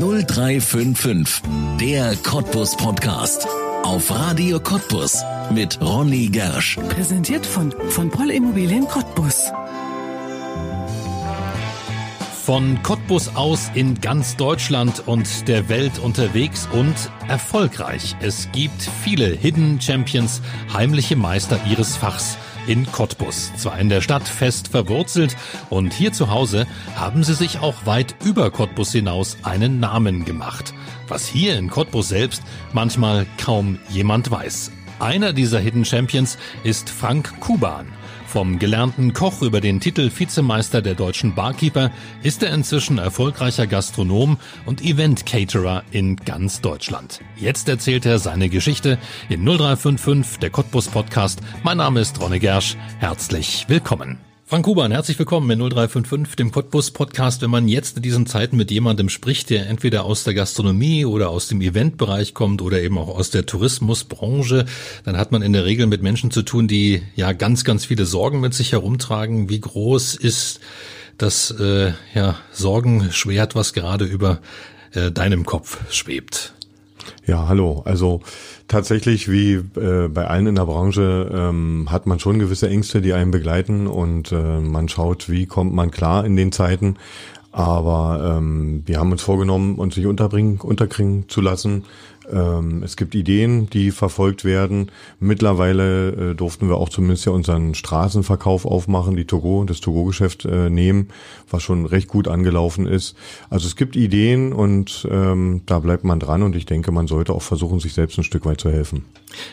0355, der Cottbus Podcast. Auf Radio Cottbus mit Ronny Gersch. Präsentiert von, von Poll Immobilien Cottbus. Von Cottbus aus in ganz Deutschland und der Welt unterwegs und erfolgreich. Es gibt viele Hidden Champions, heimliche Meister ihres Fachs in Cottbus. Zwar in der Stadt fest verwurzelt und hier zu Hause haben sie sich auch weit über Cottbus hinaus einen Namen gemacht. Was hier in Cottbus selbst manchmal kaum jemand weiß. Einer dieser Hidden Champions ist Frank Kuban. Vom gelernten Koch über den Titel Vizemeister der deutschen Barkeeper ist er inzwischen erfolgreicher Gastronom und Event-Caterer in ganz Deutschland. Jetzt erzählt er seine Geschichte in 0355, der Cottbus Podcast. Mein Name ist Ronne Gersch. Herzlich willkommen. Frank Kuban, herzlich willkommen in 0355, dem Cottbus Podcast. Wenn man jetzt in diesen Zeiten mit jemandem spricht, der entweder aus der Gastronomie oder aus dem Eventbereich kommt oder eben auch aus der Tourismusbranche, dann hat man in der Regel mit Menschen zu tun, die ja ganz, ganz viele Sorgen mit sich herumtragen. Wie groß ist das äh, ja, Sorgenschwert, was gerade über äh, deinem Kopf schwebt? Ja, hallo. Also tatsächlich, wie äh, bei allen in der Branche, ähm, hat man schon gewisse Ängste, die einen begleiten und äh, man schaut, wie kommt man klar in den Zeiten. Aber ähm, wir haben uns vorgenommen, uns nicht unterbringen, unterkriegen zu lassen. Ähm, es gibt Ideen, die verfolgt werden. Mittlerweile äh, durften wir auch zumindest ja unseren Straßenverkauf aufmachen, die Togo, das Togo-Geschäft äh, nehmen, was schon recht gut angelaufen ist. Also es gibt Ideen und ähm, da bleibt man dran und ich denke, man sollte auch versuchen, sich selbst ein Stück weit zu helfen.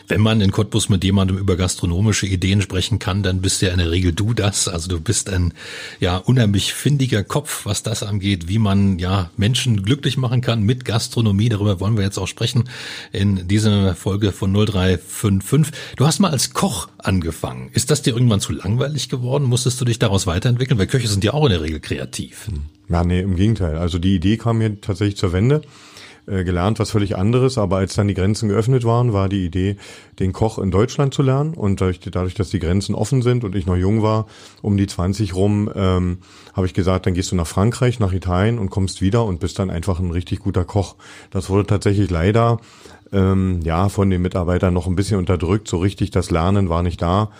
Wenn man in Cottbus mit jemandem über gastronomische Ideen sprechen kann, dann bist ja in der Regel du das. Also du bist ein ja unheimlich findiger Kopf, was das angeht, wie man ja Menschen glücklich machen kann mit Gastronomie. Darüber wollen wir jetzt auch sprechen in dieser Folge von 0355. Du hast mal als Koch angefangen. Ist das dir irgendwann zu langweilig geworden? Musstest du dich daraus weiterentwickeln? Weil Köche sind ja auch in der Regel kreativ. Ja, nee, im Gegenteil. Also die Idee kam mir tatsächlich zur Wende. Äh, gelernt was völlig anderes, aber als dann die Grenzen geöffnet waren, war die Idee, den Koch in Deutschland zu lernen und dadurch, dadurch dass die Grenzen offen sind und ich noch jung war, um die 20 rum, ähm, habe ich gesagt, dann gehst du nach Frankreich, nach Italien und kommst wieder und bist dann einfach ein richtig guter Koch. Das wurde tatsächlich leider ähm, ja von den Mitarbeitern noch ein bisschen unterdrückt. So richtig das Lernen war nicht da.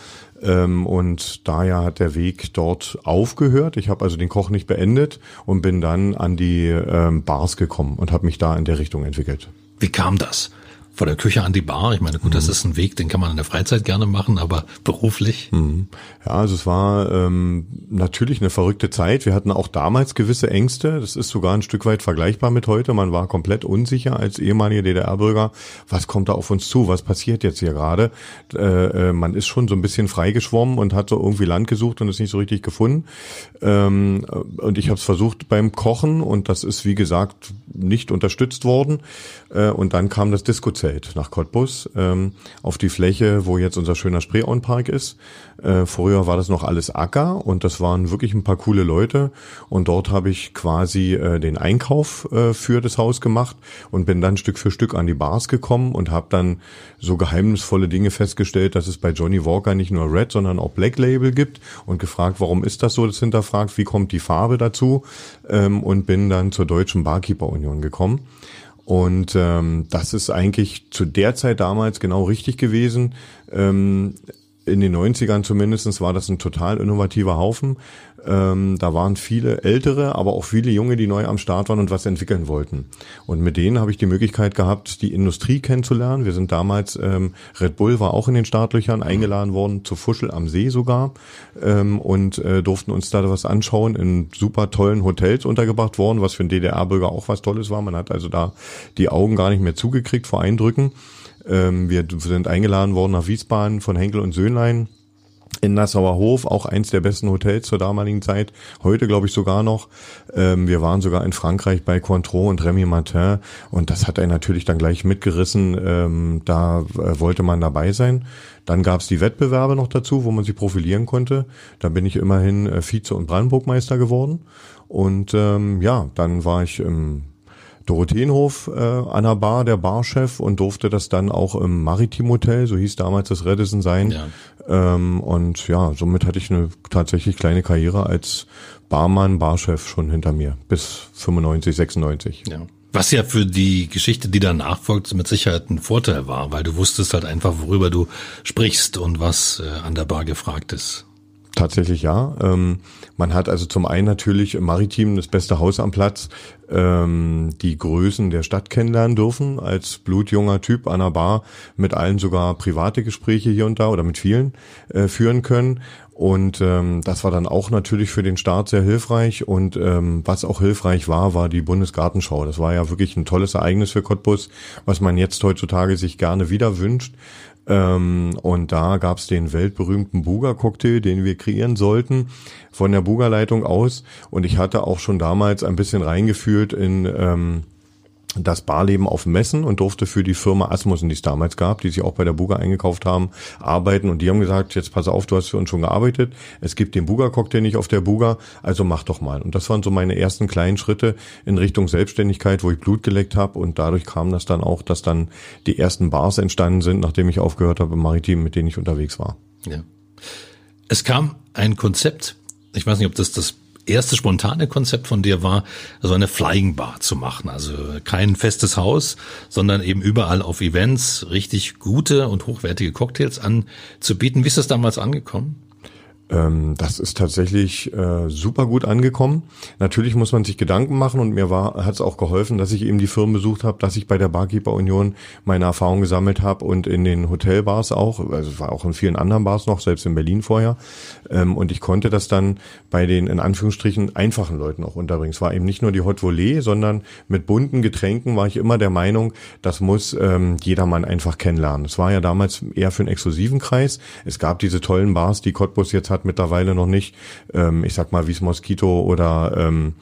Ähm, und daher hat der Weg dort aufgehört. Ich habe also den Koch nicht beendet und bin dann an die ähm, Bars gekommen und habe mich da in der Richtung entwickelt. Wie kam das? Von der Küche an die Bar. Ich meine, gut, das mhm. ist ein Weg, den kann man in der Freizeit gerne machen, aber beruflich. Mhm. Ja, also es war ähm, natürlich eine verrückte Zeit. Wir hatten auch damals gewisse Ängste. Das ist sogar ein Stück weit vergleichbar mit heute. Man war komplett unsicher als ehemaliger DDR-Bürger. Was kommt da auf uns zu? Was passiert jetzt hier gerade? Äh, äh, man ist schon so ein bisschen freigeschwommen und hat so irgendwie Land gesucht und es nicht so richtig gefunden. Ähm, und ich habe es versucht beim Kochen und das ist wie gesagt nicht unterstützt worden. Äh, und dann kam das Disco-Zelt nach Cottbus ähm, auf die Fläche, wo jetzt unser schöner Spreeon-Park ist. Äh, früher war das noch alles Acker und das waren wirklich ein paar coole Leute. Und dort habe ich quasi äh, den Einkauf äh, für das Haus gemacht und bin dann Stück für Stück an die Bars gekommen und habe dann so geheimnisvolle Dinge festgestellt, dass es bei Johnny Walker nicht nur Red, sondern auch Black Label gibt und gefragt, warum ist das so, das hinterfragt, wie kommt die Farbe dazu ähm, und bin dann zur Deutschen Barkeeper Union gekommen. Und ähm, das ist eigentlich zu der Zeit damals genau richtig gewesen. Ähm, in den 90ern zumindestens war das ein total innovativer Haufen. Ähm, da waren viele Ältere, aber auch viele Junge, die neu am Start waren und was entwickeln wollten. Und mit denen habe ich die Möglichkeit gehabt, die Industrie kennenzulernen. Wir sind damals, ähm, Red Bull war auch in den Startlöchern eingeladen worden, zu Fuschel am See sogar, ähm, und äh, durften uns da was anschauen, in super tollen Hotels untergebracht worden, was für einen DDR-Bürger auch was Tolles war. Man hat also da die Augen gar nicht mehr zugekriegt vor Eindrücken. Ähm, wir sind eingeladen worden nach Wiesbaden von Henkel und Söhnlein in Nassauer Hof, auch eins der besten Hotels zur damaligen Zeit. Heute glaube ich sogar noch. Ähm, wir waren sogar in Frankreich bei Cointreau und Remy Martin und das hat er natürlich dann gleich mitgerissen. Ähm, da äh, wollte man dabei sein. Dann gab es die Wettbewerbe noch dazu, wo man sich profilieren konnte. Da bin ich immerhin äh, Vize- und Brandenburgmeister geworden. Und ähm, ja, dann war ich im Dorotheenhof äh, an der Bar, der Barchef und durfte das dann auch im Maritim Hotel, so hieß damals das Redison sein. Ja. Ähm, und ja, somit hatte ich eine tatsächlich kleine Karriere als Barmann, Barchef schon hinter mir bis 95, 96. Ja. Was ja für die Geschichte, die danach folgt, mit Sicherheit ein Vorteil war, weil du wusstest halt einfach, worüber du sprichst und was äh, an der Bar gefragt ist. Tatsächlich ja. Ähm, man hat also zum einen natürlich im Maritim das beste Haus am Platz, ähm, die Größen der Stadt kennenlernen dürfen, als blutjunger Typ an der Bar mit allen sogar private Gespräche hier und da oder mit vielen äh, führen können. Und ähm, das war dann auch natürlich für den Start sehr hilfreich. Und ähm, was auch hilfreich war, war die Bundesgartenschau. Das war ja wirklich ein tolles Ereignis für Cottbus, was man jetzt heutzutage sich gerne wieder wünscht. Ähm, und da gab's den weltberühmten Buga-Cocktail, den wir kreieren sollten, von der Buga-Leitung aus. Und ich hatte auch schon damals ein bisschen reingeführt in... Ähm, das Barleben auf Messen und durfte für die Firma Asmussen, die es damals gab, die sich auch bei der Buga eingekauft haben, arbeiten. Und die haben gesagt, jetzt pass auf, du hast für uns schon gearbeitet. Es gibt den Buga-Cocktail nicht auf der Buga, also mach doch mal. Und das waren so meine ersten kleinen Schritte in Richtung Selbstständigkeit, wo ich Blut geleckt habe. Und dadurch kam das dann auch, dass dann die ersten Bars entstanden sind, nachdem ich aufgehört habe im Maritim, mit denen ich unterwegs war. Ja. Es kam ein Konzept, ich weiß nicht, ob das das erste spontane Konzept von dir war, so eine Flying Bar zu machen. Also kein festes Haus, sondern eben überall auf Events richtig gute und hochwertige Cocktails anzubieten. Wie ist das damals angekommen? Ähm, das ist tatsächlich äh, super gut angekommen. Natürlich muss man sich Gedanken machen und mir war hat es auch geholfen, dass ich eben die Firmen besucht habe, dass ich bei der Barkeeper Union meine Erfahrungen gesammelt habe und in den Hotelbars auch, also war auch in vielen anderen Bars noch, selbst in Berlin vorher. Ähm, und ich konnte das dann bei den in Anführungsstrichen einfachen Leuten auch unterbringen. Es war eben nicht nur die Hot Volley, sondern mit bunten Getränken war ich immer der Meinung, das muss ähm, jedermann einfach kennenlernen. Es war ja damals eher für einen exklusiven Kreis. Es gab diese tollen Bars, die Cottbus jetzt hat hat mittlerweile noch nicht. Ähm, ich sag mal, wie es Mosquito oder ähm,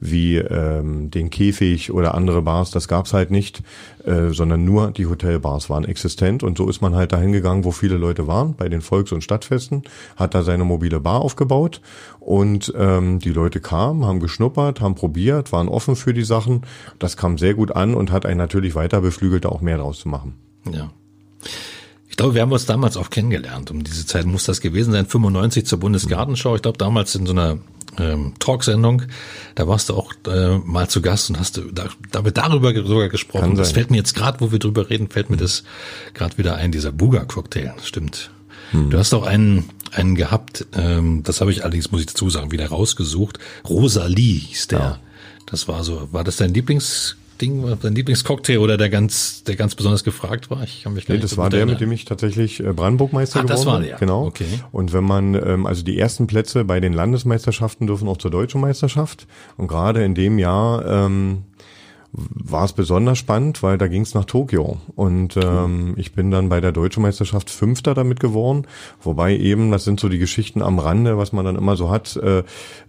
wie ähm, den Käfig oder andere Bars, das gab's halt nicht, äh, sondern nur die Hotelbars waren existent und so ist man halt dahin gegangen, wo viele Leute waren, bei den Volks- und Stadtfesten, hat da seine mobile Bar aufgebaut und ähm, die Leute kamen, haben geschnuppert, haben probiert, waren offen für die Sachen. Das kam sehr gut an und hat einen natürlich weiter beflügelt, auch mehr draus zu machen. Ja. Ich glaube, wir haben uns damals auch kennengelernt. Um diese Zeit muss das gewesen sein, 95 zur Bundesgartenschau. Ich glaube, damals in so einer ähm, Talksendung, da warst du auch äh, mal zu Gast und hast du da, damit darüber sogar gesprochen. Das fällt mir jetzt gerade, wo wir drüber reden, fällt mir das gerade wieder ein, dieser Buga-Cocktail. Stimmt. Hm. Du hast auch einen, einen gehabt, ähm, das habe ich allerdings, muss ich dazu sagen, wieder rausgesucht. Rosalie hieß der. Ja. Das war so, war das dein Lieblings Ding, dein Lieblingscocktail oder der ganz, der ganz besonders gefragt war? Ich kann mich gar nee, nicht das war der, mit dem ich tatsächlich äh, Brandenburgmeister ah, geworden bin. Das war der. Genau. Okay. Und wenn man, ähm, also die ersten Plätze bei den Landesmeisterschaften dürfen auch zur deutschen Meisterschaft. Und gerade in dem Jahr ähm, war es besonders spannend, weil da ging es nach Tokio und ähm, ich bin dann bei der deutschen Meisterschaft Fünfter damit geworden, wobei eben, das sind so die Geschichten am Rande, was man dann immer so hat, äh,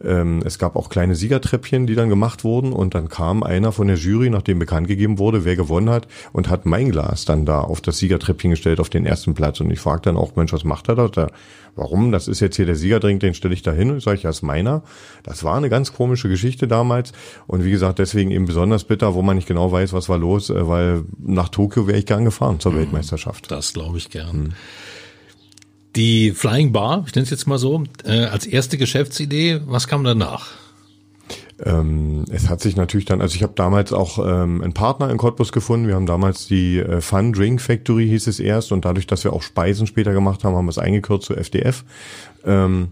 ähm, es gab auch kleine Siegertreppchen, die dann gemacht wurden und dann kam einer von der Jury, nachdem bekannt gegeben wurde, wer gewonnen hat und hat mein Glas dann da auf das Siegertreppchen gestellt, auf den ersten Platz und ich fragte dann auch, Mensch, was macht er da? warum? Das ist jetzt hier der Siegerdrink, den stelle ich da hin. Sag ich, ja, ist meiner. Das war eine ganz komische Geschichte damals. Und wie gesagt, deswegen eben besonders bitter, wo man nicht genau weiß, was war los, äh, weil nach Tokio wäre ich gern gefahren zur mhm. Weltmeisterschaft. Das glaube ich gern. Mhm. Die Flying Bar, ich nenne es jetzt mal so, äh, als erste Geschäftsidee, was kam danach? Ähm, es hat sich natürlich dann, also ich habe damals auch ähm, einen Partner in Cottbus gefunden. Wir haben damals die äh, Fun Drink Factory hieß es erst und dadurch, dass wir auch Speisen später gemacht haben, haben wir es eingekürzt zu FDF. Ähm,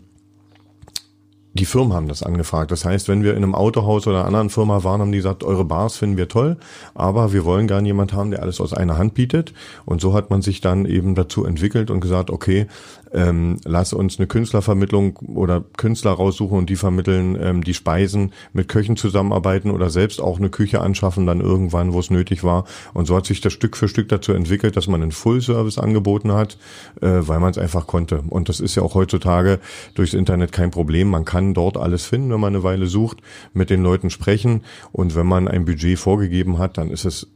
die Firmen haben das angefragt. Das heißt, wenn wir in einem Autohaus oder einer anderen Firma waren, haben die gesagt, eure Bars finden wir toll, aber wir wollen gerne jemand haben, der alles aus einer Hand bietet. Und so hat man sich dann eben dazu entwickelt und gesagt, okay, ähm, lass uns eine Künstlervermittlung oder Künstler raussuchen und die vermitteln ähm, die Speisen, mit Köchen zusammenarbeiten oder selbst auch eine Küche anschaffen, dann irgendwann, wo es nötig war. Und so hat sich das Stück für Stück dazu entwickelt, dass man einen Full-Service angeboten hat, äh, weil man es einfach konnte. Und das ist ja auch heutzutage durchs Internet kein Problem. Man kann dort alles finden, wenn man eine Weile sucht, mit den Leuten sprechen. Und wenn man ein Budget vorgegeben hat, dann ist es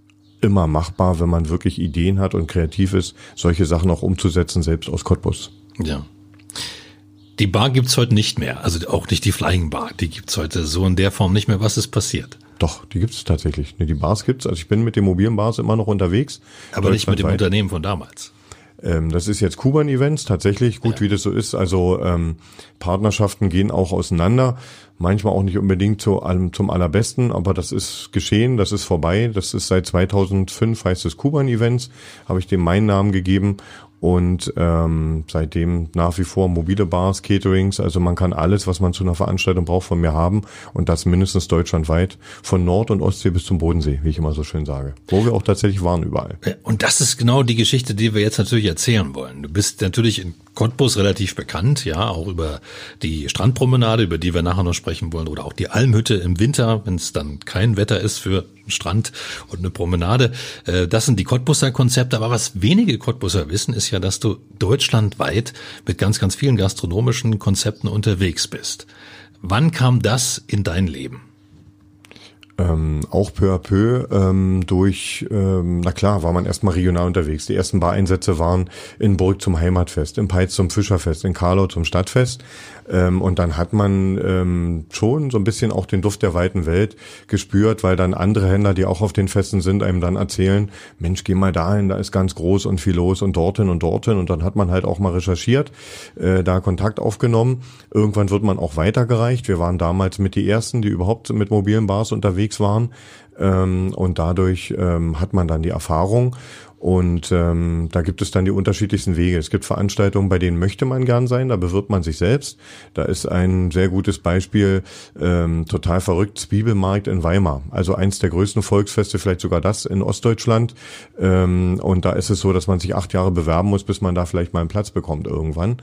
immer machbar, wenn man wirklich Ideen hat und kreativ ist, solche Sachen auch umzusetzen, selbst aus Cottbus. Ja. Die Bar gibt's heute nicht mehr, also auch nicht die Flying Bar, die gibt's heute so in der Form nicht mehr. Was ist passiert? Doch, die gibt's tatsächlich. Nee, die Bars gibt's. Also ich bin mit den mobilen Bars immer noch unterwegs. Aber nicht mit dem Unternehmen von damals. Ähm, das ist jetzt Kuban Events, tatsächlich, gut, ja. wie das so ist. Also ähm, Partnerschaften gehen auch auseinander manchmal auch nicht unbedingt zu allem, zum allerbesten, aber das ist geschehen, das ist vorbei. Das ist seit 2005 heißt es Kuban Events, habe ich dem meinen Namen gegeben und ähm, seitdem nach wie vor mobile Bars, Caterings, also man kann alles, was man zu einer Veranstaltung braucht, von mir haben und das mindestens deutschlandweit, von Nord- und Ostsee bis zum Bodensee, wie ich immer so schön sage, wo wir auch tatsächlich waren überall. Und das ist genau die Geschichte, die wir jetzt natürlich erzählen wollen. Du bist natürlich in Cottbus relativ bekannt, ja, auch über die Strandpromenade, über die wir nachher noch sprechen wollen, oder auch die Almhütte im Winter, wenn es dann kein Wetter ist für Strand und eine Promenade. Äh, das sind die Cottbusser Konzepte. Aber was wenige Cottbusser wissen, ist ja, dass du deutschlandweit mit ganz, ganz vielen gastronomischen Konzepten unterwegs bist. Wann kam das in dein Leben? Ähm, auch peu à peu ähm, durch, ähm, na klar, war man erstmal regional unterwegs. Die ersten Bareinsätze waren in Burg zum Heimatfest, in Peitz zum Fischerfest, in Karlau zum Stadtfest. Ähm, und dann hat man ähm, schon so ein bisschen auch den Duft der weiten Welt gespürt, weil dann andere Händler, die auch auf den Festen sind, einem dann erzählen, Mensch, geh mal dahin, da ist ganz groß und viel los und dorthin und dorthin. Und dann hat man halt auch mal recherchiert, äh, da Kontakt aufgenommen. Irgendwann wird man auch weitergereicht. Wir waren damals mit die Ersten, die überhaupt mit mobilen Bars unterwegs waren. Ähm, und dadurch ähm, hat man dann die Erfahrung. Und ähm, da gibt es dann die unterschiedlichsten Wege. Es gibt Veranstaltungen, bei denen möchte man gern sein, da bewirbt man sich selbst. Da ist ein sehr gutes Beispiel, ähm, total verrückt, Zwiebelmarkt in Weimar. Also eins der größten Volksfeste, vielleicht sogar das in Ostdeutschland. Ähm, und da ist es so, dass man sich acht Jahre bewerben muss, bis man da vielleicht mal einen Platz bekommt irgendwann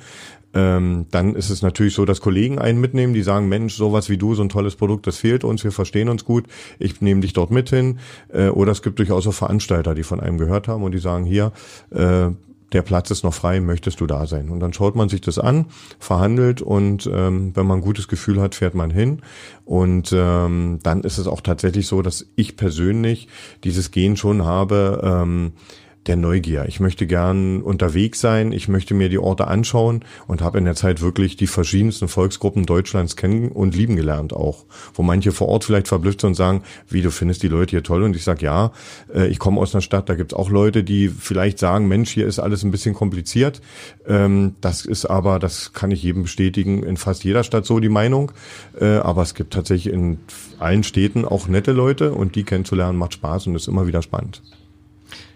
ähm, dann ist es natürlich so, dass Kollegen einen mitnehmen, die sagen, Mensch, sowas wie du, so ein tolles Produkt, das fehlt uns, wir verstehen uns gut, ich nehme dich dort mit hin. Äh, oder es gibt durchaus auch Veranstalter, die von einem gehört haben und die sagen, hier, äh, der Platz ist noch frei, möchtest du da sein? Und dann schaut man sich das an, verhandelt und ähm, wenn man ein gutes Gefühl hat, fährt man hin. Und ähm, dann ist es auch tatsächlich so, dass ich persönlich dieses Gen schon habe, ähm, der Neugier. Ich möchte gern unterwegs sein, ich möchte mir die Orte anschauen und habe in der Zeit wirklich die verschiedensten Volksgruppen Deutschlands kennen und lieben gelernt auch. Wo manche vor Ort vielleicht verblüfft sind und sagen, wie du findest die Leute hier toll und ich sage, ja, äh, ich komme aus einer Stadt, da gibt's auch Leute, die vielleicht sagen, Mensch, hier ist alles ein bisschen kompliziert. Ähm, das ist aber, das kann ich jedem bestätigen, in fast jeder Stadt so die Meinung. Äh, aber es gibt tatsächlich in allen Städten auch nette Leute und die kennenzulernen macht Spaß und ist immer wieder spannend.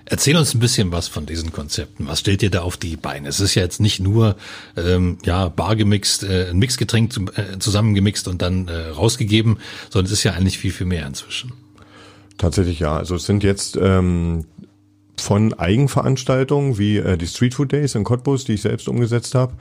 Erzähl uns ein bisschen was von diesen Konzepten. Was stellt ihr da auf die Beine? Es ist ja jetzt nicht nur ähm, ja bar gemixt, äh, ein Mixgetränk zu, äh, zusammengemixt und dann äh, rausgegeben, sondern es ist ja eigentlich viel viel mehr inzwischen. Tatsächlich ja. Also es sind jetzt ähm, von Eigenveranstaltungen wie äh, die Street Food Days in Cottbus, die ich selbst umgesetzt habe,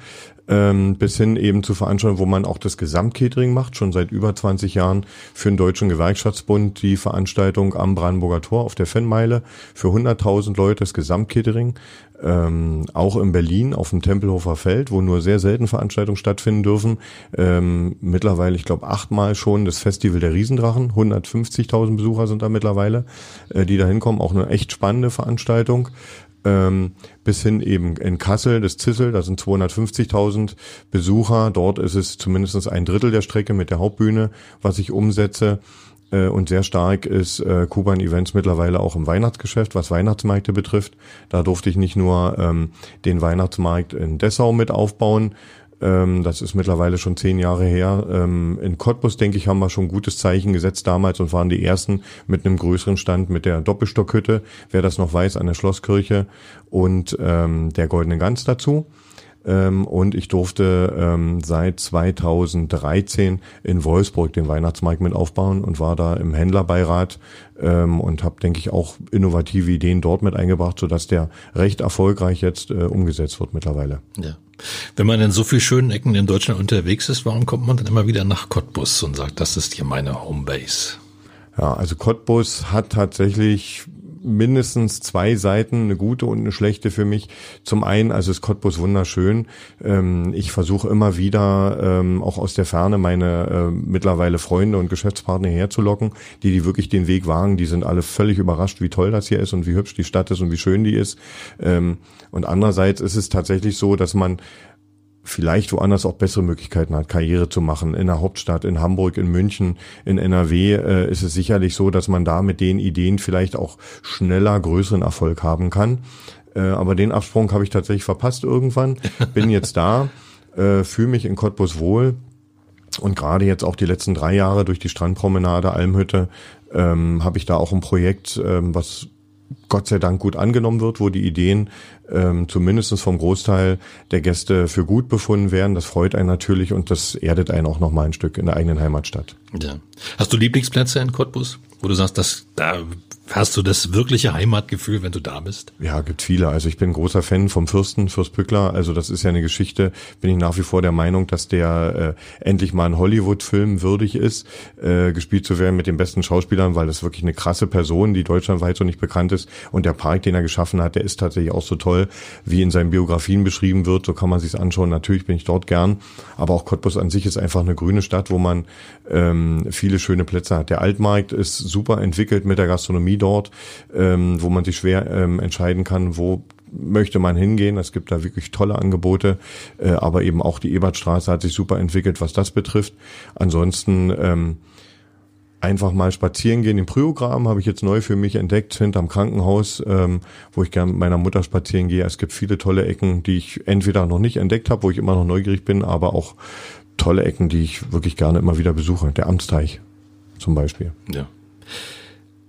ähm, bis hin eben zu Veranstaltungen, wo man auch das Gesamtcatering macht, schon seit über 20 Jahren für den Deutschen Gewerkschaftsbund. Die Veranstaltung am Brandenburger Tor auf der Fanmeile für 100.000 Leute das Gesamtcatering, ähm, auch in Berlin auf dem Tempelhofer Feld, wo nur sehr selten Veranstaltungen stattfinden dürfen. Ähm, mittlerweile, ich glaube, achtmal schon das Festival der Riesendrachen, 150.000 Besucher sind da mittlerweile, äh, die da hinkommen, auch eine echt spannende Veranstaltung ähm, bis hin eben in Kassel, das Zissel, da sind 250.000 Besucher. Dort ist es zumindest ein Drittel der Strecke mit der Hauptbühne, was ich umsetze. Äh, und sehr stark ist äh, Kuban Events mittlerweile auch im Weihnachtsgeschäft, was Weihnachtsmärkte betrifft. Da durfte ich nicht nur ähm, den Weihnachtsmarkt in Dessau mit aufbauen, ähm, das ist mittlerweile schon zehn Jahre her. Ähm, in Cottbus, denke ich, haben wir schon ein gutes Zeichen gesetzt damals und waren die ersten mit einem größeren Stand mit der Doppelstockhütte, wer das noch weiß, an der Schlosskirche und ähm, der Goldene Gans dazu. Ähm, und ich durfte ähm, seit 2013 in Wolfsburg den Weihnachtsmarkt mit aufbauen und war da im Händlerbeirat ähm, und habe, denke ich, auch innovative Ideen dort mit eingebracht, sodass der recht erfolgreich jetzt äh, umgesetzt wird mittlerweile. Ja. Wenn man in so vielen schönen Ecken in Deutschland unterwegs ist, warum kommt man dann immer wieder nach Cottbus und sagt, das ist hier meine Homebase? Ja, also Cottbus hat tatsächlich mindestens zwei Seiten, eine gute und eine schlechte für mich. Zum einen, also ist Cottbus wunderschön. Ähm, ich versuche immer wieder, ähm, auch aus der Ferne, meine äh, mittlerweile Freunde und Geschäftspartner herzulocken, die die wirklich den Weg wagen. Die sind alle völlig überrascht, wie toll das hier ist und wie hübsch die Stadt ist und wie schön die ist. Ähm, und andererseits ist es tatsächlich so, dass man vielleicht woanders auch bessere Möglichkeiten hat, Karriere zu machen. In der Hauptstadt, in Hamburg, in München, in NRW äh, ist es sicherlich so, dass man da mit den Ideen vielleicht auch schneller größeren Erfolg haben kann. Äh, aber den Absprung habe ich tatsächlich verpasst irgendwann. Bin jetzt da, äh, fühle mich in Cottbus wohl. Und gerade jetzt auch die letzten drei Jahre durch die Strandpromenade Almhütte ähm, habe ich da auch ein Projekt, ähm, was Gott sei Dank gut angenommen wird, wo die Ideen ähm, zumindest vom Großteil der Gäste für gut befunden werden. Das freut einen natürlich und das erdet einen auch noch mal ein Stück in der eigenen Heimatstadt. Ja. Hast du Lieblingsplätze in Cottbus, wo du sagst, dass da Hast du das wirkliche Heimatgefühl, wenn du da bist? Ja, gibt viele. Also ich bin großer Fan vom Fürsten, Fürst Pückler. Also das ist ja eine Geschichte, bin ich nach wie vor der Meinung, dass der äh, endlich mal ein Hollywood-Film würdig ist, äh, gespielt zu werden mit den besten Schauspielern, weil das wirklich eine krasse Person, die deutschlandweit so nicht bekannt ist. Und der Park, den er geschaffen hat, der ist tatsächlich auch so toll, wie in seinen Biografien beschrieben wird. So kann man sich's anschauen. Natürlich bin ich dort gern. Aber auch Cottbus an sich ist einfach eine grüne Stadt, wo man ähm, viele schöne Plätze hat. Der Altmarkt ist super entwickelt mit der Gastronomie Gastronomie dort, ähm, wo man sich schwer ähm, entscheiden kann, wo möchte man hingehen. Es gibt da wirklich tolle Angebote, äh, aber eben auch die Ebertstraße hat sich super entwickelt, was das betrifft. Ansonsten ähm, einfach mal spazieren gehen. Den Pryogramm habe ich jetzt neu für mich entdeckt, hinterm Krankenhaus, ähm, wo ich gerne mit meiner Mutter spazieren gehe. Es gibt viele tolle Ecken, die ich entweder noch nicht entdeckt habe, wo ich immer noch neugierig bin, aber auch tolle Ecken, die ich wirklich gerne immer wieder besuche. Der Amtsteich zum Beispiel. Ja.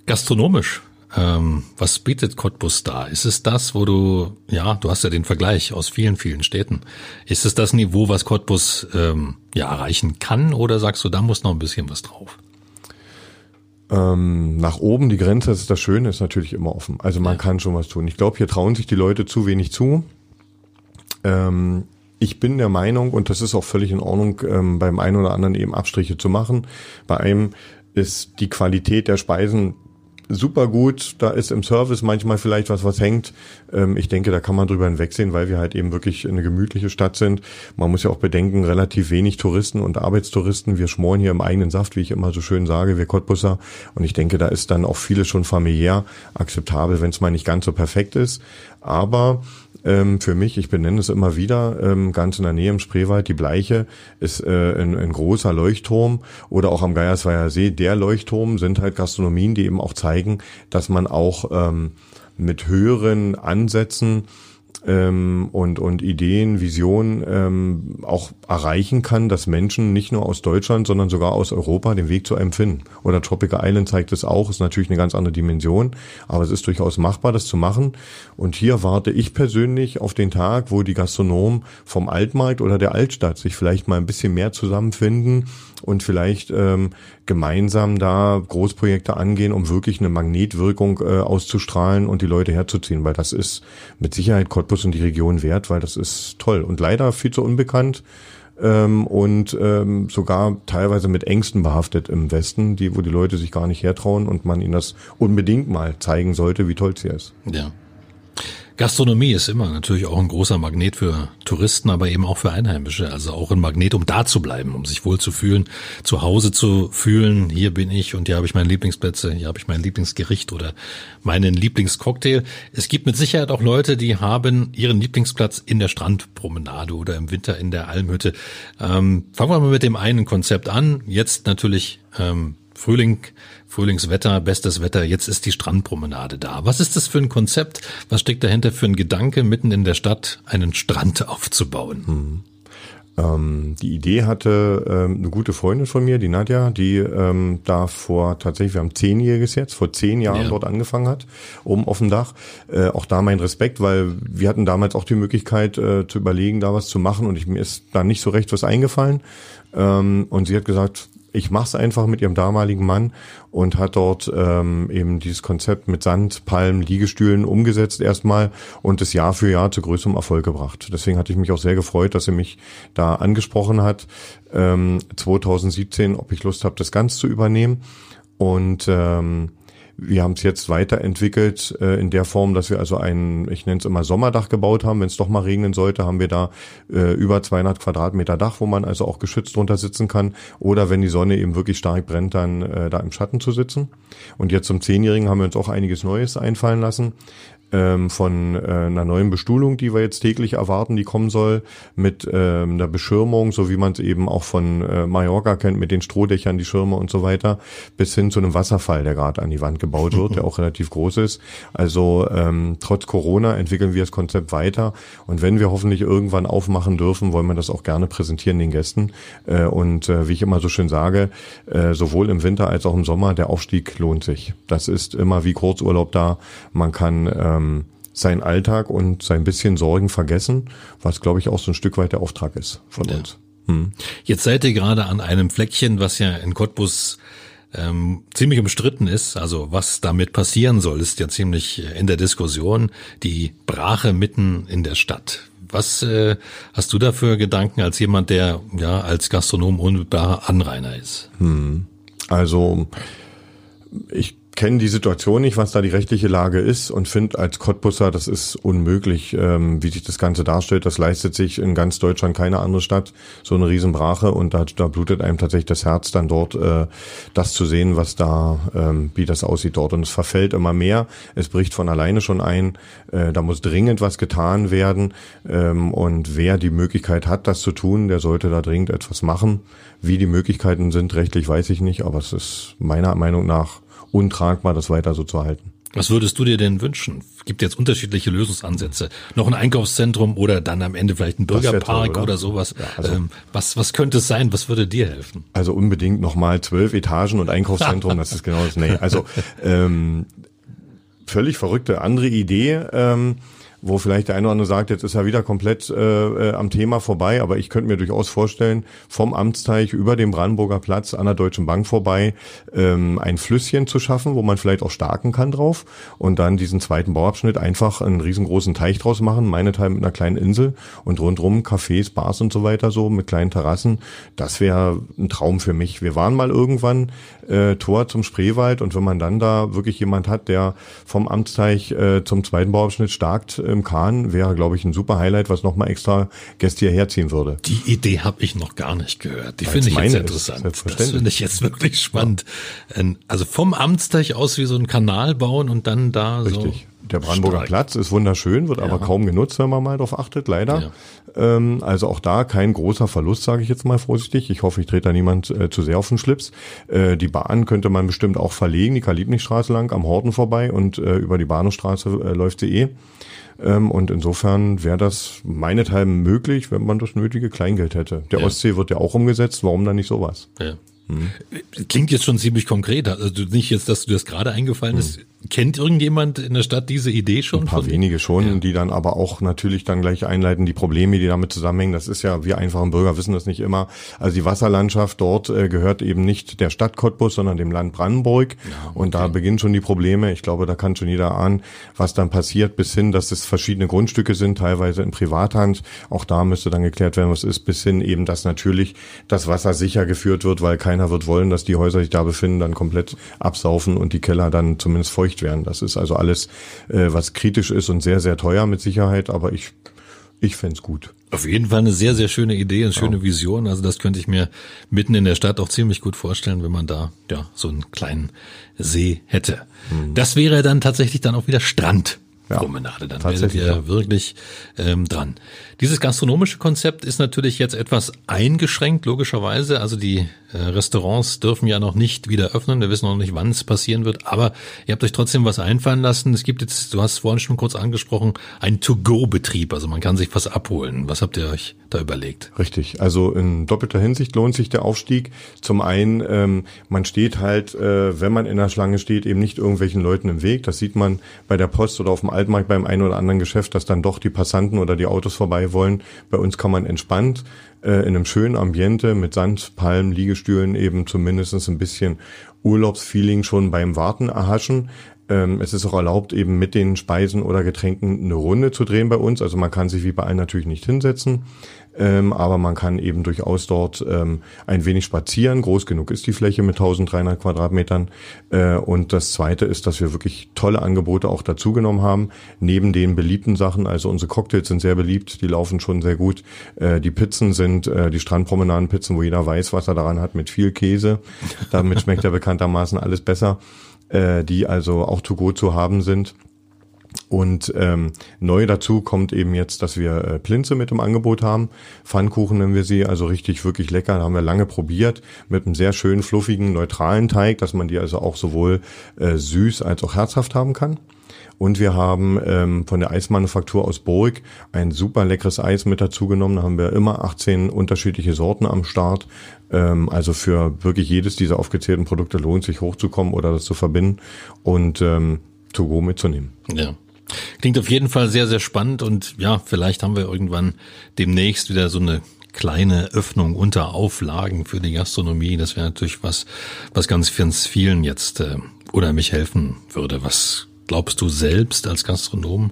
Gastronomisch, ähm, was bietet Cottbus da? Ist es das, wo du, ja, du hast ja den Vergleich aus vielen, vielen Städten. Ist es das Niveau, was Cottbus ähm, ja erreichen kann oder sagst du, da muss noch ein bisschen was drauf? Ähm, nach oben, die Grenze, das ist das Schöne, ist natürlich immer offen. Also man ja. kann schon was tun. Ich glaube, hier trauen sich die Leute zu wenig zu. Ähm, ich bin der Meinung, und das ist auch völlig in Ordnung, ähm, beim einen oder anderen eben Abstriche zu machen. Bei einem ist die Qualität der Speisen super gut. Da ist im Service manchmal vielleicht was, was hängt. Ähm, ich denke, da kann man drüber hinwegsehen, weil wir halt eben wirklich eine gemütliche Stadt sind. Man muss ja auch bedenken, relativ wenig Touristen und Arbeitstouristen. Wir schmoren hier im eigenen Saft, wie ich immer so schön sage, wir Cottbusser. Und ich denke, da ist dann auch vieles schon familiär akzeptabel, wenn es mal nicht ganz so perfekt ist. Aber ähm, für mich, ich benenne es immer wieder, ähm, ganz in der Nähe im Spreewald, die Bleiche ist äh, ein, ein großer Leuchtturm oder auch am Geiersweiher See, der Leuchtturm sind halt Gastronomien, die eben auch zeigen, dass man auch ähm, mit höheren Ansätzen ähm, und, und Ideen, Visionen ähm, auch erreichen kann, dass Menschen nicht nur aus Deutschland, sondern sogar aus Europa den Weg zu einem finden. Oder Tropical Island zeigt es auch, ist natürlich eine ganz andere Dimension, aber es ist durchaus machbar, das zu machen. Und hier warte ich persönlich auf den Tag, wo die Gastronomen vom Altmarkt oder der Altstadt sich vielleicht mal ein bisschen mehr zusammenfinden und vielleicht ähm, gemeinsam da Großprojekte angehen, um wirklich eine Magnetwirkung äh, auszustrahlen und die Leute herzuziehen, weil das ist mit Sicherheit Cottbus und die Region wert, weil das ist toll und leider viel zu unbekannt ähm, und ähm, sogar teilweise mit Ängsten behaftet im Westen, die wo die Leute sich gar nicht hertrauen und man ihnen das unbedingt mal zeigen sollte, wie toll es hier ist. Ja. Gastronomie ist immer natürlich auch ein großer Magnet für Touristen, aber eben auch für Einheimische. Also auch ein Magnet, um da zu bleiben, um sich wohl zu fühlen, zu Hause zu fühlen. Hier bin ich und hier habe ich meine Lieblingsplätze, hier habe ich mein Lieblingsgericht oder meinen Lieblingscocktail. Es gibt mit Sicherheit auch Leute, die haben ihren Lieblingsplatz in der Strandpromenade oder im Winter in der Almhütte. Ähm, fangen wir mal mit dem einen Konzept an. Jetzt natürlich ähm, Frühling, Frühlingswetter, bestes Wetter, jetzt ist die Strandpromenade da. Was ist das für ein Konzept? Was steckt dahinter für ein Gedanke, mitten in der Stadt einen Strand aufzubauen? Hm. Ähm, die Idee hatte ähm, eine gute Freundin von mir, die Nadja, die ähm, da vor tatsächlich, wir haben zehnjähriges jetzt, vor zehn Jahren ja. dort angefangen hat, oben auf dem Dach. Äh, auch da mein Respekt, weil wir hatten damals auch die Möglichkeit äh, zu überlegen, da was zu machen und ich, mir ist da nicht so recht was eingefallen. Ähm, und sie hat gesagt, ich mache es einfach mit ihrem damaligen Mann und hat dort ähm, eben dieses Konzept mit Sand, Palmen, Liegestühlen umgesetzt erstmal und es Jahr für Jahr zu größerem Erfolg gebracht. Deswegen hatte ich mich auch sehr gefreut, dass sie mich da angesprochen hat, ähm, 2017, ob ich Lust habe, das Ganze zu übernehmen. Und ähm, wir haben es jetzt weiterentwickelt äh, in der Form, dass wir also ein, ich nenne es immer Sommerdach gebaut haben. Wenn es doch mal regnen sollte, haben wir da äh, über 200 Quadratmeter Dach, wo man also auch geschützt drunter sitzen kann. Oder wenn die Sonne eben wirklich stark brennt, dann äh, da im Schatten zu sitzen. Und jetzt zum Zehnjährigen haben wir uns auch einiges Neues einfallen lassen. Ähm, von äh, einer neuen Bestuhlung, die wir jetzt täglich erwarten, die kommen soll, mit ähm, einer Beschirmung, so wie man es eben auch von äh, Mallorca kennt, mit den Strohdächern, die Schirme und so weiter, bis hin zu einem Wasserfall, der gerade an die Wand gebaut wird, der auch relativ groß ist. Also ähm, trotz Corona entwickeln wir das Konzept weiter und wenn wir hoffentlich irgendwann aufmachen dürfen, wollen wir das auch gerne präsentieren den Gästen. Äh, und äh, wie ich immer so schön sage, äh, sowohl im Winter als auch im Sommer, der Aufstieg lohnt sich. Das ist immer wie Kurzurlaub da. Man kann ähm, seinen Alltag und sein bisschen Sorgen vergessen, was glaube ich auch so ein Stück weit der Auftrag ist von ja. uns. Hm. Jetzt seid ihr gerade an einem Fleckchen, was ja in Cottbus ähm, ziemlich umstritten ist. Also was damit passieren soll, ist ja ziemlich in der Diskussion. Die Brache mitten in der Stadt. Was äh, hast du da für Gedanken als jemand, der ja als Gastronom unmittelbarer Anrainer ist? Hm. Also ich kenne die Situation nicht, was da die rechtliche Lage ist und finde als Cottbusser, das ist unmöglich, ähm, wie sich das Ganze darstellt. Das leistet sich in ganz Deutschland keine andere Stadt, so eine Riesenbrache und da, da blutet einem tatsächlich das Herz dann dort, äh, das zu sehen, was da, ähm, wie das aussieht dort. Und es verfällt immer mehr, es bricht von alleine schon ein, äh, da muss dringend was getan werden ähm, und wer die Möglichkeit hat, das zu tun, der sollte da dringend etwas machen. Wie die Möglichkeiten sind, rechtlich weiß ich nicht, aber es ist meiner Meinung nach untragbar, das weiter so zu halten. Was würdest du dir denn wünschen? Gibt jetzt unterschiedliche Lösungsansätze. Noch ein Einkaufszentrum oder dann am Ende vielleicht ein Bürgerpark toll, oder? oder? sowas. Ja, also ähm, was, was könnte es sein? Was würde dir helfen? Also unbedingt nochmal zwölf Etagen und Einkaufszentrum, das ist genau das. Nee, also ähm, völlig verrückte andere Idee. Ähm, wo vielleicht der eine oder andere sagt, jetzt ist er wieder komplett äh, äh, am Thema vorbei, aber ich könnte mir durchaus vorstellen, vom Amtsteich über den Brandenburger Platz an der Deutschen Bank vorbei ähm, ein Flüsschen zu schaffen, wo man vielleicht auch starken kann drauf und dann diesen zweiten Bauabschnitt einfach einen riesengroßen Teich draus machen, meinethalb mit einer kleinen Insel und rundrum Cafés, Bars und so weiter so mit kleinen Terrassen. Das wäre ein Traum für mich. Wir waren mal irgendwann äh, Tor zum Spreewald und wenn man dann da wirklich jemand hat, der vom Amtsteich äh, zum zweiten Bauabschnitt starkt im Kahn wäre, glaube ich, ein super Highlight, was nochmal extra Gäste hierher ziehen würde. Die Idee habe ich noch gar nicht gehört. Die finde ich jetzt interessant. Das finde ich jetzt wirklich spannend. Ja. Ähm, also vom Amtsteich aus wie so ein Kanal bauen und dann da Richtig. so. Der Brandenburger Streik. Platz ist wunderschön, wird ja. aber kaum genutzt, wenn man mal darauf achtet, leider. Ja. Ähm, also auch da kein großer Verlust, sage ich jetzt mal vorsichtig. Ich hoffe, ich trete da niemand äh, zu sehr auf den Schlips. Äh, die Bahn könnte man bestimmt auch verlegen, die Karl-Liebknecht-Straße lang am Horten vorbei und äh, über die Bahnhofstraße äh, läuft sie eh. Ähm, und insofern wäre das meinethalben möglich, wenn man das nötige Kleingeld hätte. Der ja. Ostsee wird ja auch umgesetzt, warum dann nicht sowas? Hm. Klingt jetzt schon ziemlich konkret. Also nicht jetzt, dass du das gerade eingefallen ist. Kennt irgendjemand in der Stadt diese Idee schon? Ein paar wenige schon, ja. die dann aber auch natürlich dann gleich einleiten, die Probleme, die damit zusammenhängen. Das ist ja, wir einfachen Bürger wissen das nicht immer. Also die Wasserlandschaft dort äh, gehört eben nicht der Stadt Cottbus, sondern dem Land Brandenburg. Ja, okay. Und da beginnen schon die Probleme. Ich glaube, da kann schon jeder ahnen, was dann passiert, bis hin, dass es verschiedene Grundstücke sind, teilweise in Privathand. Auch da müsste dann geklärt werden, was ist, bis hin eben, dass natürlich das Wasser sicher geführt wird, weil keiner wird wollen, dass die Häuser sich da befinden, dann komplett absaufen und die Keller dann zumindest feucht erreicht werden. Das ist also alles, äh, was kritisch ist und sehr, sehr teuer mit Sicherheit, aber ich, ich fände gut. Auf jeden Fall eine sehr, sehr schöne Idee, eine schöne Vision. Also das könnte ich mir mitten in der Stadt auch ziemlich gut vorstellen, wenn man da ja so einen kleinen See hätte. Hm. Das wäre dann tatsächlich dann auch wieder Strand. Ja, Promenade, dann werdet ihr ja. wirklich ähm, dran. Dieses gastronomische Konzept ist natürlich jetzt etwas eingeschränkt, logischerweise. Also die äh, Restaurants dürfen ja noch nicht wieder öffnen. Wir wissen noch nicht, wann es passieren wird. Aber ihr habt euch trotzdem was einfallen lassen. Es gibt jetzt, du hast vorhin schon kurz angesprochen, ein To-Go-Betrieb. Also man kann sich was abholen. Was habt ihr euch da überlegt? Richtig. Also in doppelter Hinsicht lohnt sich der Aufstieg. Zum einen, ähm, man steht halt, äh, wenn man in der Schlange steht, eben nicht irgendwelchen Leuten im Weg. Das sieht man bei der Post oder auf dem Altmarkt beim einen oder anderen Geschäft, dass dann doch die Passanten oder die Autos vorbei wollen. Bei uns kann man entspannt äh, in einem schönen Ambiente mit Sand, Palmen, Liegestühlen eben zumindest ein bisschen Urlaubsfeeling schon beim Warten erhaschen. Ähm, es ist auch erlaubt, eben mit den Speisen oder Getränken eine Runde zu drehen bei uns. Also man kann sich wie bei allen natürlich nicht hinsetzen, ähm, aber man kann eben durchaus dort ähm, ein wenig spazieren. Groß genug ist die Fläche mit 1300 Quadratmetern. Äh, und das Zweite ist, dass wir wirklich tolle Angebote auch dazugenommen haben, neben den beliebten Sachen. Also unsere Cocktails sind sehr beliebt, die laufen schon sehr gut. Äh, die Pizzen sind äh, die Strandpromenadenpizzen, wo jeder weiß, was er daran hat, mit viel Käse. Damit schmeckt er bekanntermaßen alles besser, äh, die also auch to go zu haben sind. Und ähm, neu dazu kommt eben jetzt, dass wir äh, Plinze mit im Angebot haben. Pfannkuchen nennen wir sie, also richtig, wirklich lecker. Da haben wir lange probiert mit einem sehr schönen, fluffigen, neutralen Teig, dass man die also auch sowohl äh, süß als auch herzhaft haben kann. Und wir haben ähm, von der Eismanufaktur aus Burg ein super leckeres Eis mit dazu genommen. Da haben wir immer 18 unterschiedliche Sorten am Start. Ähm, also für wirklich jedes dieser aufgezählten Produkte lohnt sich hochzukommen oder das zu verbinden und ähm, to go mitzunehmen. Ja. Klingt auf jeden Fall sehr, sehr spannend und ja, vielleicht haben wir irgendwann demnächst wieder so eine kleine Öffnung unter Auflagen für die Gastronomie. Das wäre natürlich was, was ganz, vielen jetzt äh, oder mich helfen würde. Was glaubst du selbst als Gastronom?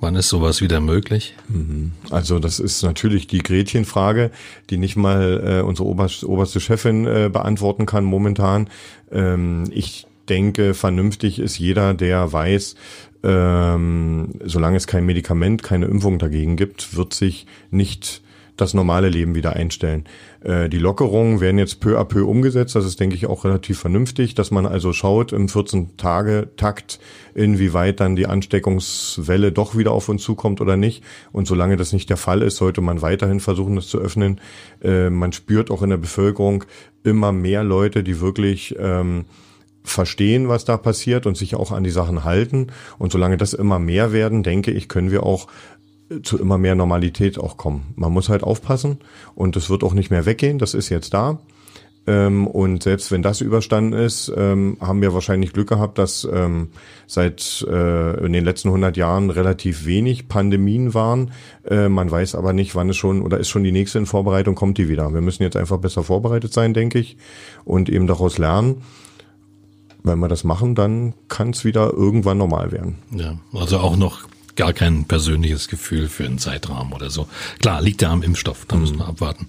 Wann ist sowas wieder möglich? Mhm. Also das ist natürlich die Gretchenfrage, die nicht mal äh, unsere oberste, oberste Chefin äh, beantworten kann momentan. Ähm, ich denke, vernünftig ist jeder, der weiß, ähm, solange es kein Medikament, keine Impfung dagegen gibt, wird sich nicht das normale Leben wieder einstellen. Äh, die Lockerungen werden jetzt peu à peu umgesetzt. Das ist, denke ich, auch relativ vernünftig, dass man also schaut im 14-Tage-Takt, inwieweit dann die Ansteckungswelle doch wieder auf uns zukommt oder nicht. Und solange das nicht der Fall ist, sollte man weiterhin versuchen, das zu öffnen. Äh, man spürt auch in der Bevölkerung immer mehr Leute, die wirklich ähm, verstehen, was da passiert und sich auch an die Sachen halten. Und solange das immer mehr werden, denke ich, können wir auch äh, zu immer mehr Normalität auch kommen. Man muss halt aufpassen und es wird auch nicht mehr weggehen. Das ist jetzt da. Ähm, und selbst wenn das überstanden ist, ähm, haben wir wahrscheinlich Glück gehabt, dass ähm, seit äh, in den letzten 100 Jahren relativ wenig Pandemien waren. Äh, man weiß aber nicht, wann es schon oder ist schon die nächste in Vorbereitung, kommt die wieder. Wir müssen jetzt einfach besser vorbereitet sein, denke ich, und eben daraus lernen wenn wir das machen, dann kann es wieder irgendwann normal werden. Ja, also auch noch gar kein persönliches Gefühl für einen Zeitrahmen oder so. Klar, liegt ja am Impfstoff, da müssen wir mhm. abwarten,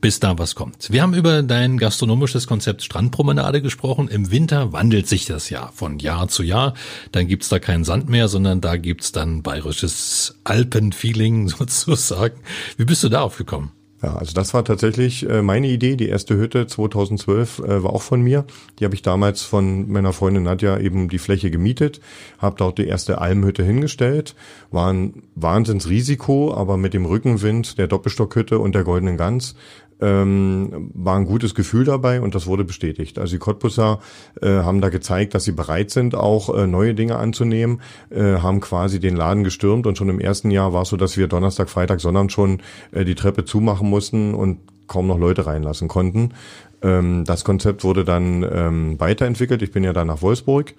bis da was kommt. Wir haben über dein gastronomisches Konzept Strandpromenade gesprochen. Im Winter wandelt sich das ja von Jahr zu Jahr. Dann gibt's da keinen Sand mehr, sondern da gibt's dann bayerisches Alpenfeeling sozusagen. Wie bist du darauf gekommen? Ja, also das war tatsächlich äh, meine Idee. Die erste Hütte 2012 äh, war auch von mir. Die habe ich damals von meiner Freundin Nadja eben die Fläche gemietet, habe dort die erste Almhütte hingestellt. War ein Wahnsinnsrisiko, aber mit dem Rückenwind der Doppelstockhütte und der Goldenen Gans ähm, war ein gutes Gefühl dabei und das wurde bestätigt. Also die Cottbusser äh, haben da gezeigt, dass sie bereit sind, auch äh, neue Dinge anzunehmen, äh, haben quasi den Laden gestürmt und schon im ersten Jahr war es so, dass wir Donnerstag, Freitag, Sonntag schon äh, die Treppe zumachen mussten und kaum noch Leute reinlassen konnten. Ähm, das Konzept wurde dann ähm, weiterentwickelt. Ich bin ja dann nach Wolfsburg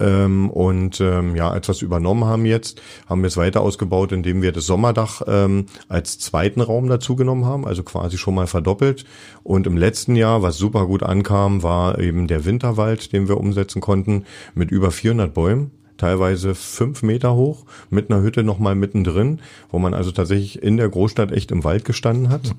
ähm, und ähm, ja, als wir es übernommen haben jetzt, haben wir es weiter ausgebaut, indem wir das Sommerdach ähm, als zweiten Raum dazugenommen haben, also quasi schon mal verdoppelt. Und im letzten Jahr, was super gut ankam, war eben der Winterwald, den wir umsetzen konnten, mit über 400 Bäumen teilweise fünf Meter hoch, mit einer Hütte nochmal mittendrin, wo man also tatsächlich in der Großstadt echt im Wald gestanden hat.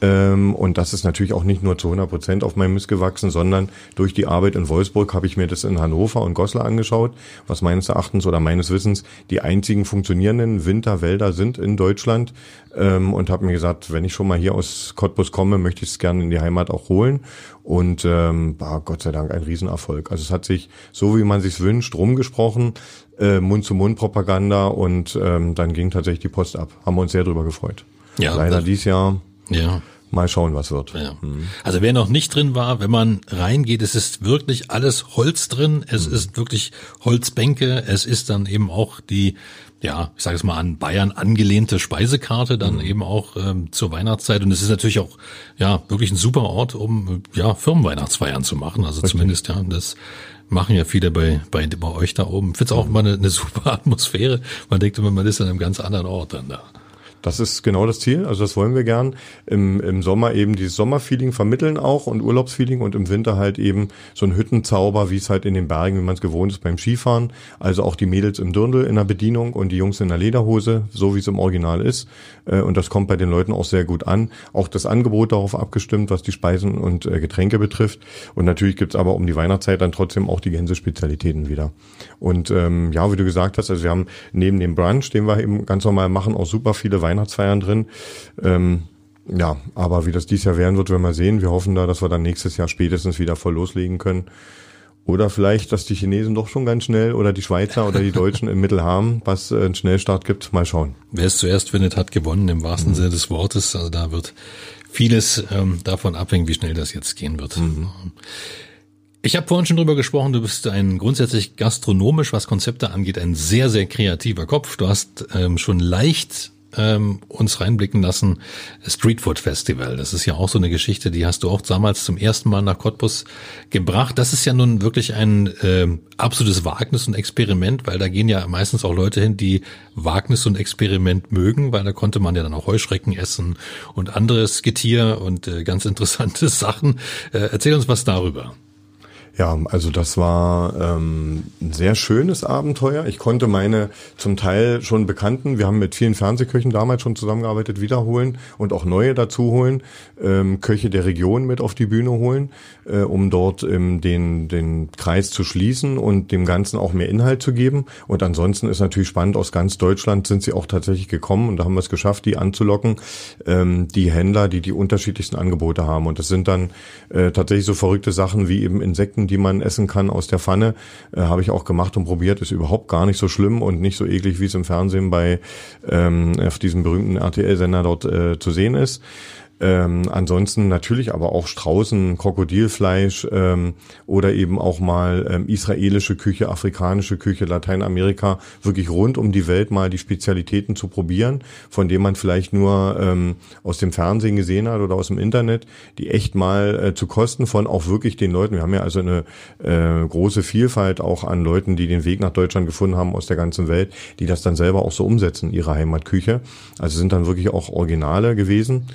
Ähm, und das ist natürlich auch nicht nur zu 100 Prozent auf meinem Mist gewachsen, sondern durch die Arbeit in Wolfsburg habe ich mir das in Hannover und Goslar angeschaut, was meines Erachtens oder meines Wissens die einzigen funktionierenden Winterwälder sind in Deutschland. Ähm, und habe mir gesagt, wenn ich schon mal hier aus Cottbus komme, möchte ich es gerne in die Heimat auch holen. Und ähm, war Gott sei Dank ein Riesenerfolg. Also es hat sich so, wie man sich wünscht, rumgesprochen, äh, Mund-zu-Mund-Propaganda und ähm, dann ging tatsächlich die Post ab. Haben wir uns sehr drüber gefreut. Ja, Leider dies Jahr ja. Mal schauen, was wird. Ja. Mhm. Also wer noch nicht drin war, wenn man reingeht, es ist wirklich alles Holz drin, es mhm. ist wirklich Holzbänke, es ist dann eben auch die, ja, ich sage es mal an Bayern angelehnte Speisekarte dann mhm. eben auch ähm, zur Weihnachtszeit und es ist natürlich auch ja wirklich ein super Ort, um ja Firmenweihnachtsfeiern zu machen. Also Richtig. zumindest ja das machen ja viele bei bei, bei euch da oben. Es auch immer eine, eine super Atmosphäre. Man denkt immer, man ist an einem ganz anderen Ort dann da. Das ist genau das Ziel. Also das wollen wir gern. Im, im Sommer eben dieses Sommerfeeling vermitteln auch und Urlaubsfeeling und im Winter halt eben so ein Hüttenzauber, wie es halt in den Bergen, wie man es gewohnt ist beim Skifahren. Also auch die Mädels im Dirndl in der Bedienung und die Jungs in der Lederhose, so wie es im Original ist. Äh, und das kommt bei den Leuten auch sehr gut an. Auch das Angebot darauf abgestimmt, was die Speisen und äh, Getränke betrifft. Und natürlich gibt's aber um die Weihnachtszeit dann trotzdem auch die Gänsespezialitäten wieder. Und ähm, ja, wie du gesagt hast, also wir haben neben dem Brunch, den wir eben ganz normal machen, auch super viele Weihnachtsfeiern drin. Ähm, ja, aber wie das dieses Jahr werden wird, werden wir sehen. Wir hoffen da, dass wir dann nächstes Jahr spätestens wieder voll loslegen können. Oder vielleicht, dass die Chinesen doch schon ganz schnell oder die Schweizer oder die Deutschen im Mittel haben, was äh, einen Schnellstart gibt. Mal schauen. Wer es zuerst findet, hat gewonnen im wahrsten mhm. Sinne des Wortes. Also da wird vieles ähm, davon abhängen, wie schnell das jetzt gehen wird. Mhm. Ich habe vorhin schon drüber gesprochen, du bist ein grundsätzlich gastronomisch, was Konzepte angeht, ein sehr, sehr kreativer Kopf. Du hast ähm, schon leicht ähm, uns reinblicken lassen, Streetfood Festival. Das ist ja auch so eine Geschichte, die hast du auch damals zum ersten Mal nach Cottbus gebracht. Das ist ja nun wirklich ein äh, absolutes Wagnis und Experiment, weil da gehen ja meistens auch Leute hin, die Wagnis und Experiment mögen, weil da konnte man ja dann auch Heuschrecken essen und anderes Getier und äh, ganz interessante Sachen. Äh, erzähl uns was darüber. Ja, also das war ähm, ein sehr schönes Abenteuer. Ich konnte meine zum Teil schon bekannten, wir haben mit vielen Fernsehköchen damals schon zusammengearbeitet, wiederholen und auch neue dazu holen, ähm, Köche der Region mit auf die Bühne holen, äh, um dort ähm, den, den Kreis zu schließen und dem Ganzen auch mehr Inhalt zu geben. Und ansonsten ist natürlich spannend, aus ganz Deutschland sind sie auch tatsächlich gekommen und da haben wir es geschafft, die anzulocken, ähm, die Händler, die die unterschiedlichsten Angebote haben. Und das sind dann äh, tatsächlich so verrückte Sachen wie eben Insekten, die man essen kann aus der Pfanne. Äh, Habe ich auch gemacht und probiert. Ist überhaupt gar nicht so schlimm und nicht so eklig, wie es im Fernsehen bei ähm, auf diesem berühmten RTL-Sender dort äh, zu sehen ist. Ähm, ansonsten natürlich aber auch Straußen, Krokodilfleisch ähm, oder eben auch mal ähm, israelische Küche, afrikanische Küche, Lateinamerika, wirklich rund um die Welt mal die Spezialitäten zu probieren, von denen man vielleicht nur ähm, aus dem Fernsehen gesehen hat oder aus dem Internet, die echt mal äh, zu kosten von auch wirklich den Leuten. Wir haben ja also eine äh, große Vielfalt auch an Leuten, die den Weg nach Deutschland gefunden haben aus der ganzen Welt, die das dann selber auch so umsetzen, ihre Heimatküche. Also sind dann wirklich auch Originale gewesen.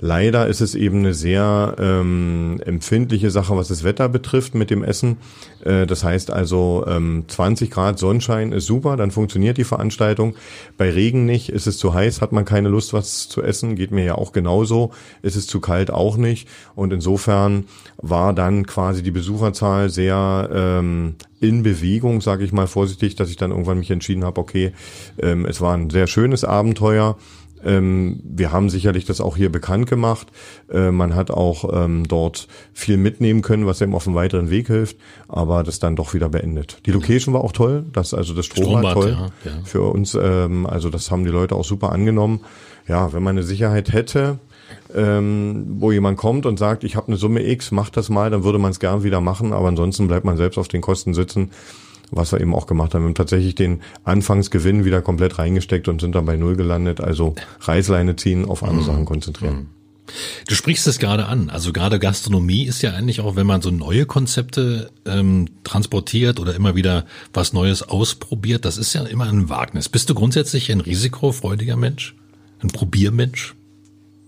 Leider ist es eben eine sehr ähm, empfindliche Sache, was das Wetter betrifft mit dem Essen. Äh, das heißt also, ähm, 20 Grad Sonnenschein ist super, dann funktioniert die Veranstaltung. Bei Regen nicht, ist es zu heiß, hat man keine Lust, was zu essen, geht mir ja auch genauso. Ist es zu kalt auch nicht. Und insofern war dann quasi die Besucherzahl sehr ähm, in Bewegung, sage ich mal vorsichtig, dass ich dann irgendwann mich entschieden habe, okay, ähm, es war ein sehr schönes Abenteuer. Ähm, wir haben sicherlich das auch hier bekannt gemacht. Äh, man hat auch ähm, dort viel mitnehmen können, was eben auf dem weiteren Weg hilft, aber das dann doch wieder beendet. Die Location war auch toll, das also das Strom Strombad, war toll ja, ja. für uns. Ähm, also das haben die Leute auch super angenommen. Ja, wenn man eine Sicherheit hätte, ähm, wo jemand kommt und sagt, ich habe eine Summe X, mach das mal, dann würde man es gern wieder machen, aber ansonsten bleibt man selbst auf den Kosten sitzen was wir eben auch gemacht haben. Wir haben tatsächlich den Anfangsgewinn wieder komplett reingesteckt und sind dann bei Null gelandet. Also Reißleine ziehen, auf andere mhm. Sachen konzentrieren. Mhm. Du sprichst es gerade an. Also gerade Gastronomie ist ja eigentlich auch, wenn man so neue Konzepte ähm, transportiert oder immer wieder was Neues ausprobiert, das ist ja immer ein Wagnis. Bist du grundsätzlich ein risikofreudiger Mensch? Ein Probiermensch?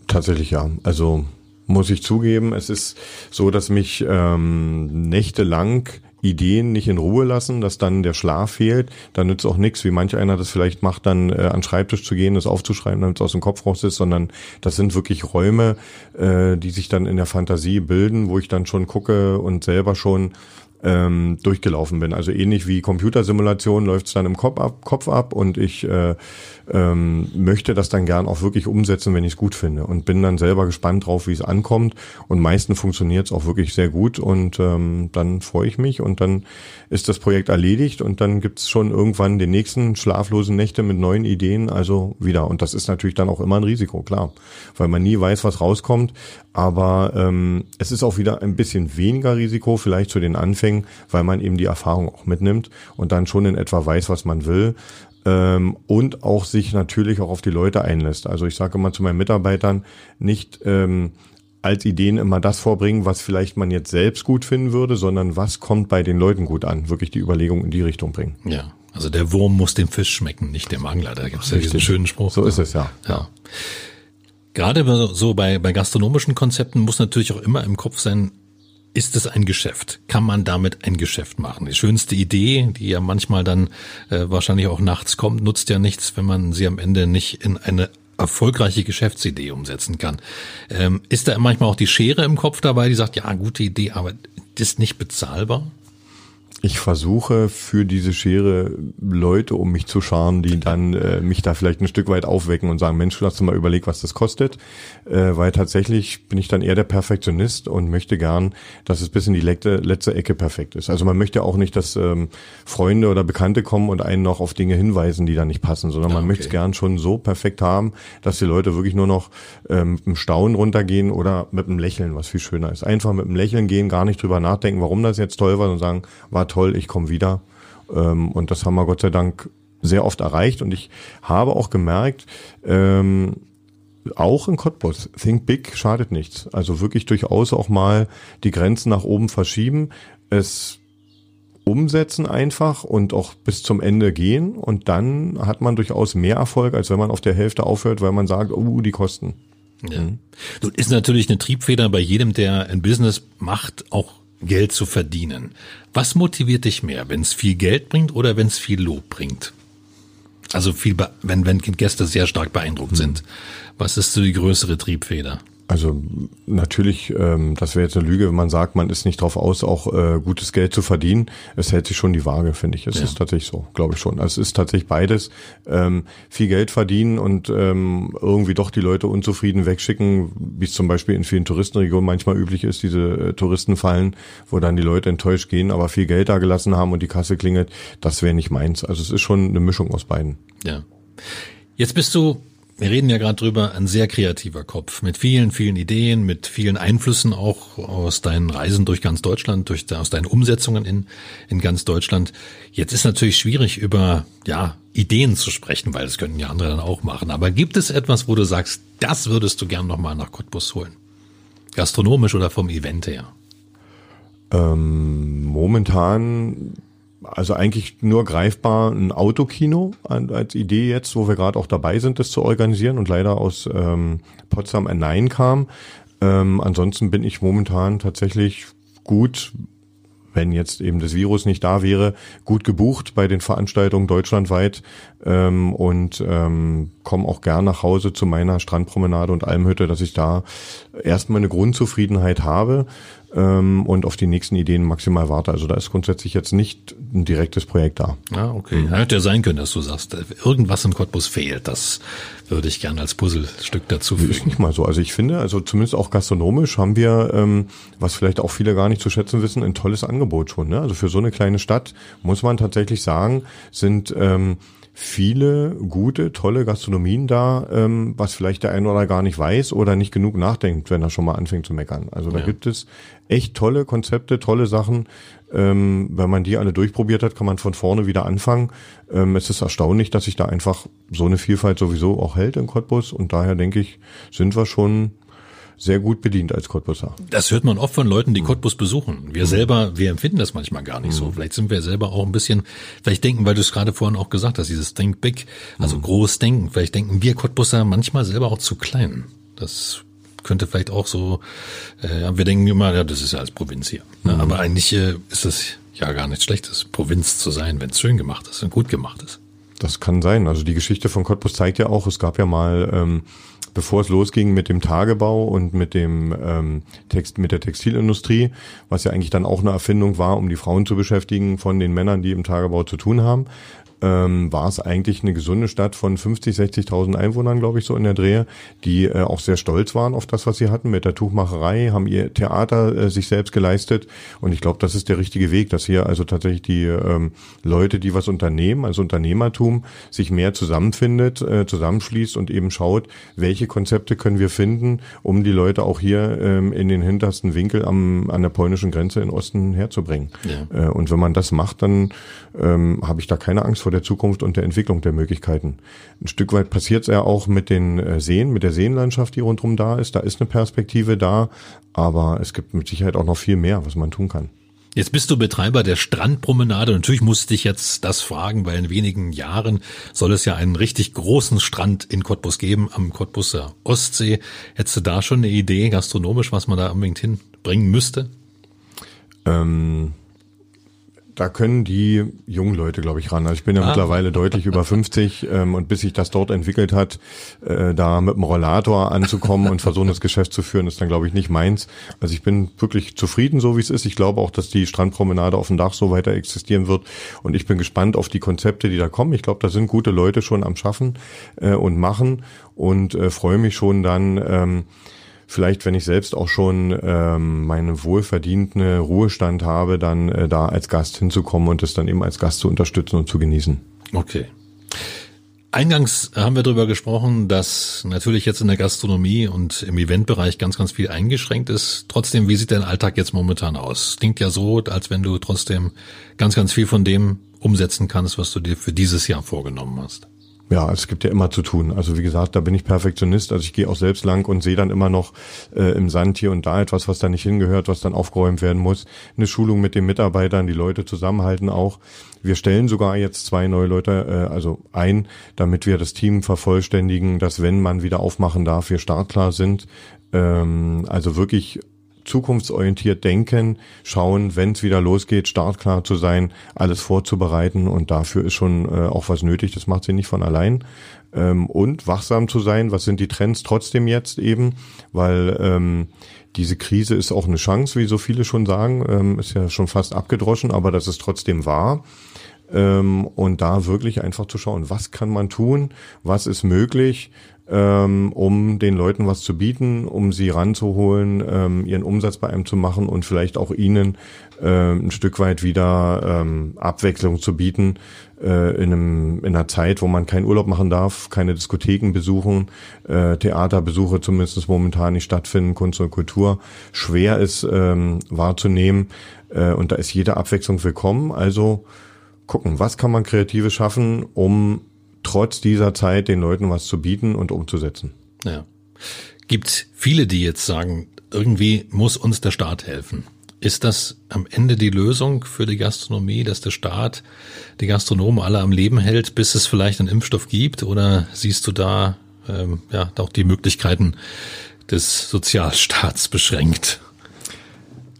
Tatsächlich ja. Also muss ich zugeben, es ist so, dass mich ähm, nächtelang Ideen nicht in Ruhe lassen, dass dann der Schlaf fehlt, dann nützt auch nichts, wie manch einer das vielleicht macht, dann äh, an Schreibtisch zu gehen, das aufzuschreiben, damit es aus dem Kopf raus ist, sondern das sind wirklich Räume, äh, die sich dann in der Fantasie bilden, wo ich dann schon gucke und selber schon ähm, durchgelaufen bin. Also ähnlich wie Computersimulation läuft es dann im Kopf ab, Kopf ab und ich äh, ähm, möchte das dann gern auch wirklich umsetzen, wenn ich es gut finde. Und bin dann selber gespannt drauf, wie es ankommt. Und meistens funktioniert es auch wirklich sehr gut. Und ähm, dann freue ich mich. Und dann ist das Projekt erledigt. Und dann gibt's schon irgendwann den nächsten schlaflosen Nächte mit neuen Ideen, also wieder. Und das ist natürlich dann auch immer ein Risiko, klar, weil man nie weiß, was rauskommt, aber ähm, es ist auch wieder ein bisschen weniger Risiko vielleicht zu den Anfängen, weil man eben die Erfahrung auch mitnimmt und dann schon in etwa weiß, was man will ähm, und auch sich natürlich auch auf die Leute einlässt. Also ich sage immer zu meinen Mitarbeitern, nicht ähm, als Ideen immer das vorbringen, was vielleicht man jetzt selbst gut finden würde, sondern was kommt bei den Leuten gut an. Wirklich die Überlegung in die Richtung bringen. Ja, also der Wurm muss dem Fisch schmecken, nicht dem Angler. Da gibt es ja diesen schönen Spruch. So ist es, ja. ja. ja. Gerade so bei, bei gastronomischen Konzepten muss natürlich auch immer im Kopf sein, ist es ein Geschäft? Kann man damit ein Geschäft machen? Die schönste Idee, die ja manchmal dann äh, wahrscheinlich auch nachts kommt, nutzt ja nichts, wenn man sie am Ende nicht in eine erfolgreiche Geschäftsidee umsetzen kann. Ähm, ist da manchmal auch die Schere im Kopf dabei, die sagt, ja, gute Idee, aber ist nicht bezahlbar? Ich versuche für diese Schere Leute um mich zu scharen, die dann äh, mich da vielleicht ein Stück weit aufwecken und sagen, Mensch, hast du mal überlegt, was das kostet, äh, weil tatsächlich bin ich dann eher der Perfektionist und möchte gern, dass es bis in die letzte, letzte Ecke perfekt ist. Also man möchte auch nicht, dass ähm, Freunde oder Bekannte kommen und einen noch auf Dinge hinweisen, die da nicht passen, sondern man okay. möchte es gern schon so perfekt haben, dass die Leute wirklich nur noch ähm, mit einem Staunen runtergehen oder mit einem Lächeln, was viel schöner ist. Einfach mit einem Lächeln gehen, gar nicht drüber nachdenken, warum das jetzt toll war und sagen, war toll, ich komme wieder. Ähm, und das haben wir Gott sei Dank sehr oft erreicht. Und ich habe auch gemerkt, ähm, auch in Cottbus, think big schadet nichts. Also wirklich durchaus auch mal die Grenzen nach oben verschieben, es umsetzen einfach und auch bis zum Ende gehen. Und dann hat man durchaus mehr Erfolg, als wenn man auf der Hälfte aufhört, weil man sagt, oh, die Kosten. Ja. Mhm. Nun ist natürlich eine Triebfeder bei jedem, der ein Business macht, auch Geld zu verdienen. Was motiviert dich mehr, wenn es viel Geld bringt oder wenn es viel Lob bringt? Also viel, wenn, wenn Gäste sehr stark beeindruckt hm. sind. Was ist so die größere Triebfeder? Also natürlich, ähm, das wäre jetzt eine Lüge, wenn man sagt, man ist nicht drauf aus, auch äh, gutes Geld zu verdienen. Es hält sich schon die Waage, finde ich. Es ja. ist tatsächlich so, glaube ich schon. Also es ist tatsächlich beides. Ähm, viel Geld verdienen und ähm, irgendwie doch die Leute unzufrieden wegschicken, wie es zum Beispiel in vielen Touristenregionen manchmal üblich ist, diese äh, Touristenfallen, wo dann die Leute enttäuscht gehen, aber viel Geld da gelassen haben und die Kasse klingelt. Das wäre nicht meins. Also es ist schon eine Mischung aus beiden. Ja. Jetzt bist du wir reden ja gerade drüber, ein sehr kreativer Kopf mit vielen, vielen Ideen, mit vielen Einflüssen auch aus deinen Reisen durch ganz Deutschland, durch aus deinen Umsetzungen in, in ganz Deutschland. Jetzt ist natürlich schwierig über, ja, Ideen zu sprechen, weil das könnten ja andere dann auch machen. Aber gibt es etwas, wo du sagst, das würdest du gern nochmal nach Cottbus holen? Gastronomisch oder vom Event her? Ähm, momentan also eigentlich nur greifbar ein Autokino als Idee jetzt, wo wir gerade auch dabei sind, das zu organisieren und leider aus ähm, Potsdam ein Nein kam. Ähm, ansonsten bin ich momentan tatsächlich gut, wenn jetzt eben das Virus nicht da wäre, gut gebucht bei den Veranstaltungen deutschlandweit ähm, und ähm, komme auch gern nach Hause zu meiner Strandpromenade und Almhütte, dass ich da erstmal eine Grundzufriedenheit habe ähm, und auf die nächsten Ideen maximal warte. Also da ist grundsätzlich jetzt nicht ein direktes Projekt da. Ah, okay. Mhm. Hätte ja sein können, dass du sagst, irgendwas in Cottbus fehlt. Das würde ich gerne als Puzzlestück dazu fügen. Ist nicht mal so. Also ich finde, also zumindest auch gastronomisch haben wir, ähm, was vielleicht auch viele gar nicht zu schätzen wissen, ein tolles Angebot schon. Ne? Also für so eine kleine Stadt muss man tatsächlich sagen, sind ähm, viele gute, tolle Gastronomien da, ähm, was vielleicht der ein oder gar nicht weiß oder nicht genug nachdenkt, wenn er schon mal anfängt zu meckern. Also da ja. gibt es echt tolle Konzepte, tolle Sachen. Ähm, wenn man die alle durchprobiert hat, kann man von vorne wieder anfangen. Ähm, es ist erstaunlich, dass sich da einfach so eine Vielfalt sowieso auch hält in Cottbus und daher denke ich, sind wir schon sehr gut bedient als Cottbusser. Das hört man oft von Leuten, die Cottbus besuchen. Wir mhm. selber, wir empfinden das manchmal gar nicht mhm. so. Vielleicht sind wir selber auch ein bisschen, vielleicht denken, weil du es gerade vorhin auch gesagt hast, dieses Think Big, also mhm. groß denken. Vielleicht denken wir Cottbusser manchmal selber auch zu klein. Das könnte vielleicht auch so, äh, wir denken immer, ja, das ist ja als Provinz hier. Ne? Mhm. Aber eigentlich äh, ist es ja gar nichts Schlechtes, Provinz zu sein, wenn es schön gemacht ist und gut gemacht ist. Das kann sein. Also die Geschichte von Cottbus zeigt ja auch, es gab ja mal ähm, bevor es losging mit dem Tagebau und mit dem ähm, Text, mit der Textilindustrie, was ja eigentlich dann auch eine Erfindung war, um die Frauen zu beschäftigen von den Männern, die im Tagebau zu tun haben, ähm, war es eigentlich eine gesunde Stadt von 50, 60.000 Einwohnern, glaube ich, so in der Drehe, die äh, auch sehr stolz waren auf das, was sie hatten mit der Tuchmacherei, haben ihr Theater äh, sich selbst geleistet und ich glaube, das ist der richtige Weg, dass hier also tatsächlich die ähm, Leute, die was unternehmen, also Unternehmertum, sich mehr zusammenfindet, äh, zusammenschließt und eben schaut, welche Konzepte können wir finden, um die Leute auch hier ähm, in den hintersten Winkel am, an der polnischen Grenze in Osten herzubringen. Ja. Äh, und wenn man das macht, dann ähm, habe ich da keine Angst vor vor der Zukunft und der Entwicklung der Möglichkeiten. Ein Stück weit passiert es ja auch mit den äh, Seen, mit der Seenlandschaft, die rundherum da ist. Da ist eine Perspektive da, aber es gibt mit Sicherheit auch noch viel mehr, was man tun kann. Jetzt bist du Betreiber der Strandpromenade. Natürlich musste ich jetzt das fragen, weil in wenigen Jahren soll es ja einen richtig großen Strand in Cottbus geben, am Cottbuser Ostsee. Hättest du da schon eine Idee, gastronomisch, was man da unbedingt hinbringen müsste? Ähm, da können die jungen Leute, glaube ich, ran. Also ich bin ja ah. mittlerweile deutlich über 50 ähm, und bis sich das dort entwickelt hat, äh, da mit dem Rollator anzukommen und versuchen, das Geschäft zu führen, ist dann, glaube ich, nicht meins. Also ich bin wirklich zufrieden, so wie es ist. Ich glaube auch, dass die Strandpromenade auf dem Dach so weiter existieren wird und ich bin gespannt auf die Konzepte, die da kommen. Ich glaube, da sind gute Leute schon am Schaffen äh, und machen und äh, freue mich schon dann, ähm, vielleicht, wenn ich selbst auch schon ähm, meinen wohlverdienten Ruhestand habe, dann äh, da als Gast hinzukommen und es dann eben als Gast zu unterstützen und zu genießen. Okay. Eingangs haben wir darüber gesprochen, dass natürlich jetzt in der Gastronomie und im Eventbereich ganz, ganz viel eingeschränkt ist. Trotzdem, wie sieht dein Alltag jetzt momentan aus? Klingt ja so, als wenn du trotzdem ganz, ganz viel von dem umsetzen kannst, was du dir für dieses Jahr vorgenommen hast. Ja, es gibt ja immer zu tun. Also wie gesagt, da bin ich Perfektionist. Also ich gehe auch selbst lang und sehe dann immer noch äh, im Sand hier und da etwas, was da nicht hingehört, was dann aufgeräumt werden muss. Eine Schulung mit den Mitarbeitern, die Leute zusammenhalten auch. Wir stellen sogar jetzt zwei neue Leute äh, also ein, damit wir das Team vervollständigen, dass wenn man wieder aufmachen darf, wir startklar sind. Ähm, also wirklich zukunftsorientiert denken, schauen, wenn es wieder losgeht, startklar zu sein, alles vorzubereiten und dafür ist schon äh, auch was nötig, das macht sie nicht von allein. Ähm, und wachsam zu sein, was sind die Trends trotzdem jetzt eben, weil ähm, diese Krise ist auch eine Chance, wie so viele schon sagen, ähm, ist ja schon fast abgedroschen, aber das ist trotzdem wahr. Ähm, und da wirklich einfach zu schauen, was kann man tun, was ist möglich, ähm, um den Leuten was zu bieten, um sie ranzuholen, ähm, ihren Umsatz bei einem zu machen und vielleicht auch ihnen äh, ein Stück weit wieder ähm, Abwechslung zu bieten äh, in, einem, in einer Zeit, wo man keinen Urlaub machen darf, keine Diskotheken besuchen, äh, Theaterbesuche zumindest momentan nicht stattfinden, Kunst und Kultur schwer ist ähm, wahrzunehmen äh, und da ist jede Abwechslung willkommen. Also gucken, was kann man Kreatives schaffen, um trotz dieser Zeit den Leuten was zu bieten und umzusetzen. Ja. Gibt viele, die jetzt sagen, irgendwie muss uns der Staat helfen. Ist das am Ende die Lösung für die Gastronomie, dass der Staat die Gastronomen alle am Leben hält, bis es vielleicht einen Impfstoff gibt? Oder siehst du da ähm, ja auch die Möglichkeiten des Sozialstaats beschränkt?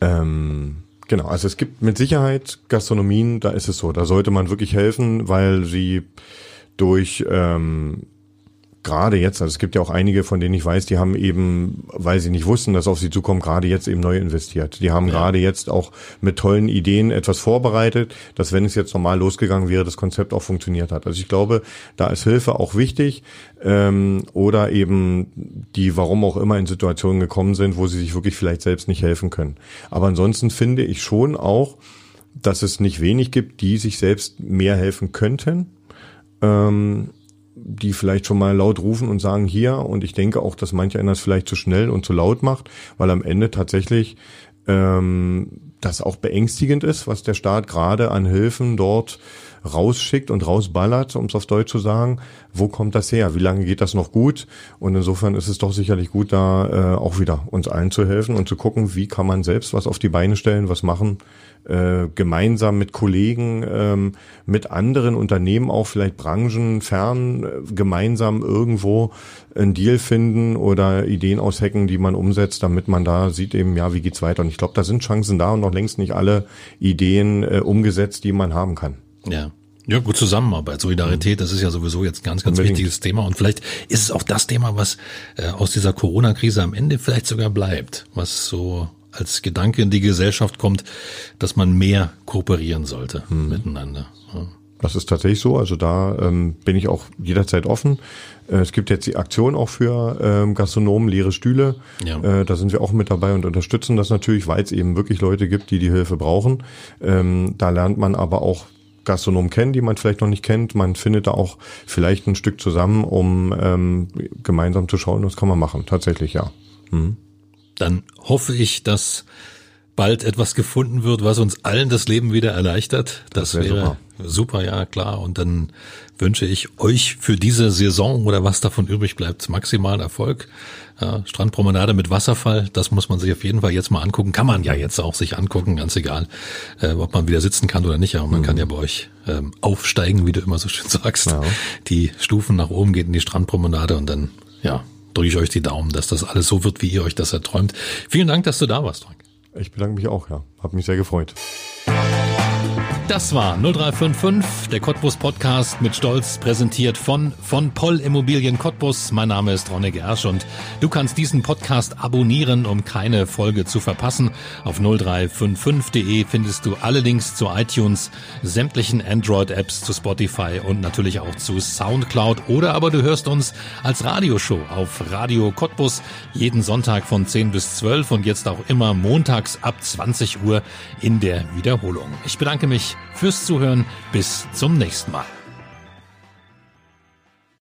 Ähm, genau, also es gibt mit Sicherheit Gastronomien, da ist es so, da sollte man wirklich helfen, weil sie durch ähm, gerade jetzt, also es gibt ja auch einige, von denen ich weiß, die haben eben, weil sie nicht wussten, dass auf sie zukommt, gerade jetzt eben neu investiert. Die haben ja. gerade jetzt auch mit tollen Ideen etwas vorbereitet, dass wenn es jetzt normal losgegangen wäre, das Konzept auch funktioniert hat. Also ich glaube, da ist Hilfe auch wichtig ähm, oder eben die, warum auch immer in Situationen gekommen sind, wo sie sich wirklich vielleicht selbst nicht helfen können. Aber ansonsten finde ich schon auch, dass es nicht wenig gibt, die sich selbst mehr helfen könnten ähm, die vielleicht schon mal laut rufen und sagen hier. Und ich denke auch, dass mancher einer es vielleicht zu schnell und zu laut macht, weil am Ende tatsächlich ähm, das auch beängstigend ist, was der Staat gerade an Hilfen dort rausschickt und rausballert, um es auf Deutsch zu sagen, wo kommt das her? Wie lange geht das noch gut? Und insofern ist es doch sicherlich gut, da äh, auch wieder uns allen zu helfen und zu gucken, wie kann man selbst was auf die Beine stellen, was machen, äh, gemeinsam mit Kollegen, ähm, mit anderen Unternehmen auch vielleicht branchenfern äh, gemeinsam irgendwo einen Deal finden oder Ideen aushacken, die man umsetzt, damit man da sieht eben, ja, wie geht's weiter. Und ich glaube, da sind Chancen da und noch längst nicht alle Ideen äh, umgesetzt, die man haben kann. Ja. Ja, gut, Zusammenarbeit, Solidarität, das ist ja sowieso jetzt ein ganz, ganz Unbedingt. wichtiges Thema. Und vielleicht ist es auch das Thema, was äh, aus dieser Corona-Krise am Ende vielleicht sogar bleibt, was so als Gedanke in die Gesellschaft kommt, dass man mehr kooperieren sollte hm. miteinander. Ja. Das ist tatsächlich so. Also da ähm, bin ich auch jederzeit offen. Äh, es gibt jetzt die Aktion auch für ähm, Gastronomen, leere Stühle. Ja. Äh, da sind wir auch mit dabei und unterstützen das natürlich, weil es eben wirklich Leute gibt, die die Hilfe brauchen. Ähm, da lernt man aber auch Gastronomen kennen, die man vielleicht noch nicht kennt. Man findet da auch vielleicht ein Stück zusammen, um ähm, gemeinsam zu schauen, was kann man machen. Tatsächlich, ja. Mhm dann hoffe ich, dass bald etwas gefunden wird, was uns allen das Leben wieder erleichtert. Das, das wär wäre super. super, ja klar. Und dann wünsche ich euch für diese Saison oder was davon übrig bleibt, maximalen Erfolg. Ja, Strandpromenade mit Wasserfall, das muss man sich auf jeden Fall jetzt mal angucken. Kann man ja jetzt auch sich angucken, ganz egal, äh, ob man wieder sitzen kann oder nicht. Aber man mhm. kann ja bei euch ähm, aufsteigen, wie du immer so schön sagst. Ja. Die Stufen nach oben geht in die Strandpromenade und dann, ja, drücke ich euch die Daumen, dass das alles so wird, wie ihr euch das erträumt. Vielen Dank, dass du da warst, Frank. Ich bedanke mich auch, ja. Hab mich sehr gefreut. Das war 0355, der Cottbus Podcast mit Stolz präsentiert von von Poll Immobilien Cottbus. Mein Name ist Ronne Gersch und du kannst diesen Podcast abonnieren, um keine Folge zu verpassen. Auf 0355.de findest du alle Links zu iTunes, sämtlichen Android Apps, zu Spotify und natürlich auch zu Soundcloud oder aber du hörst uns als Radioshow auf Radio Cottbus jeden Sonntag von 10 bis 12 und jetzt auch immer montags ab 20 Uhr in der Wiederholung. Ich bedanke mich fürs Zuhören. Bis zum nächsten Mal.